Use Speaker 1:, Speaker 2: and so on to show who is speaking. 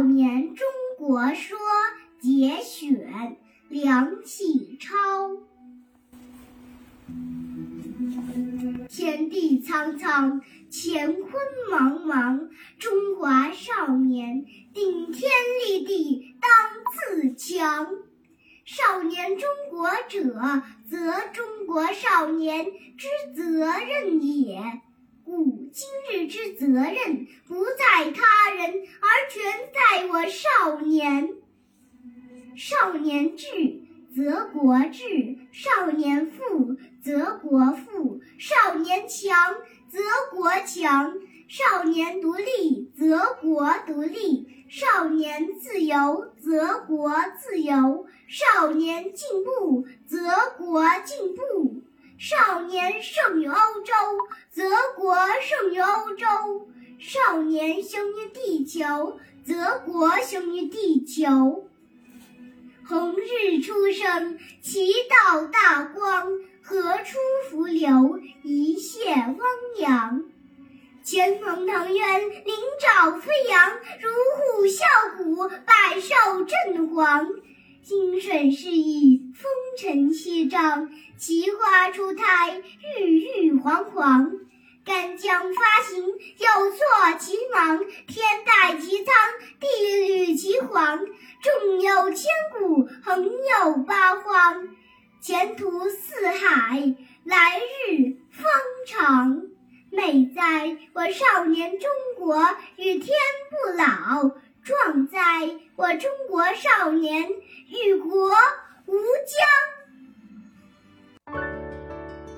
Speaker 1: 少年中国说节选。梁启超，天地苍苍，乾坤茫茫，中华少年顶天立地当自强。少年中国者，则中国少年之责任也。故今日之责任，不在他人，而少年。少年智则国智，少年富则国富，少年强则国强，少年独立则国独立，少年自由则国自由，少年进步则国进步，少年胜于欧洲则国胜于欧洲，少年雄于地球则国雄于地球。红日初升，其道大光；河出伏流，一泻汪洋。潜龙腾渊，鳞爪飞扬，如虎啸谷，百兽震惶。兴顺示意，风尘翕张，奇花初胎，郁郁皇皇。干将发行，有错其芒；天戴其苍，地履其黄。纵有千古，横有八荒。前途似海，来日方长。美哉我少年中国与天不老，壮哉我中国少年与国无疆。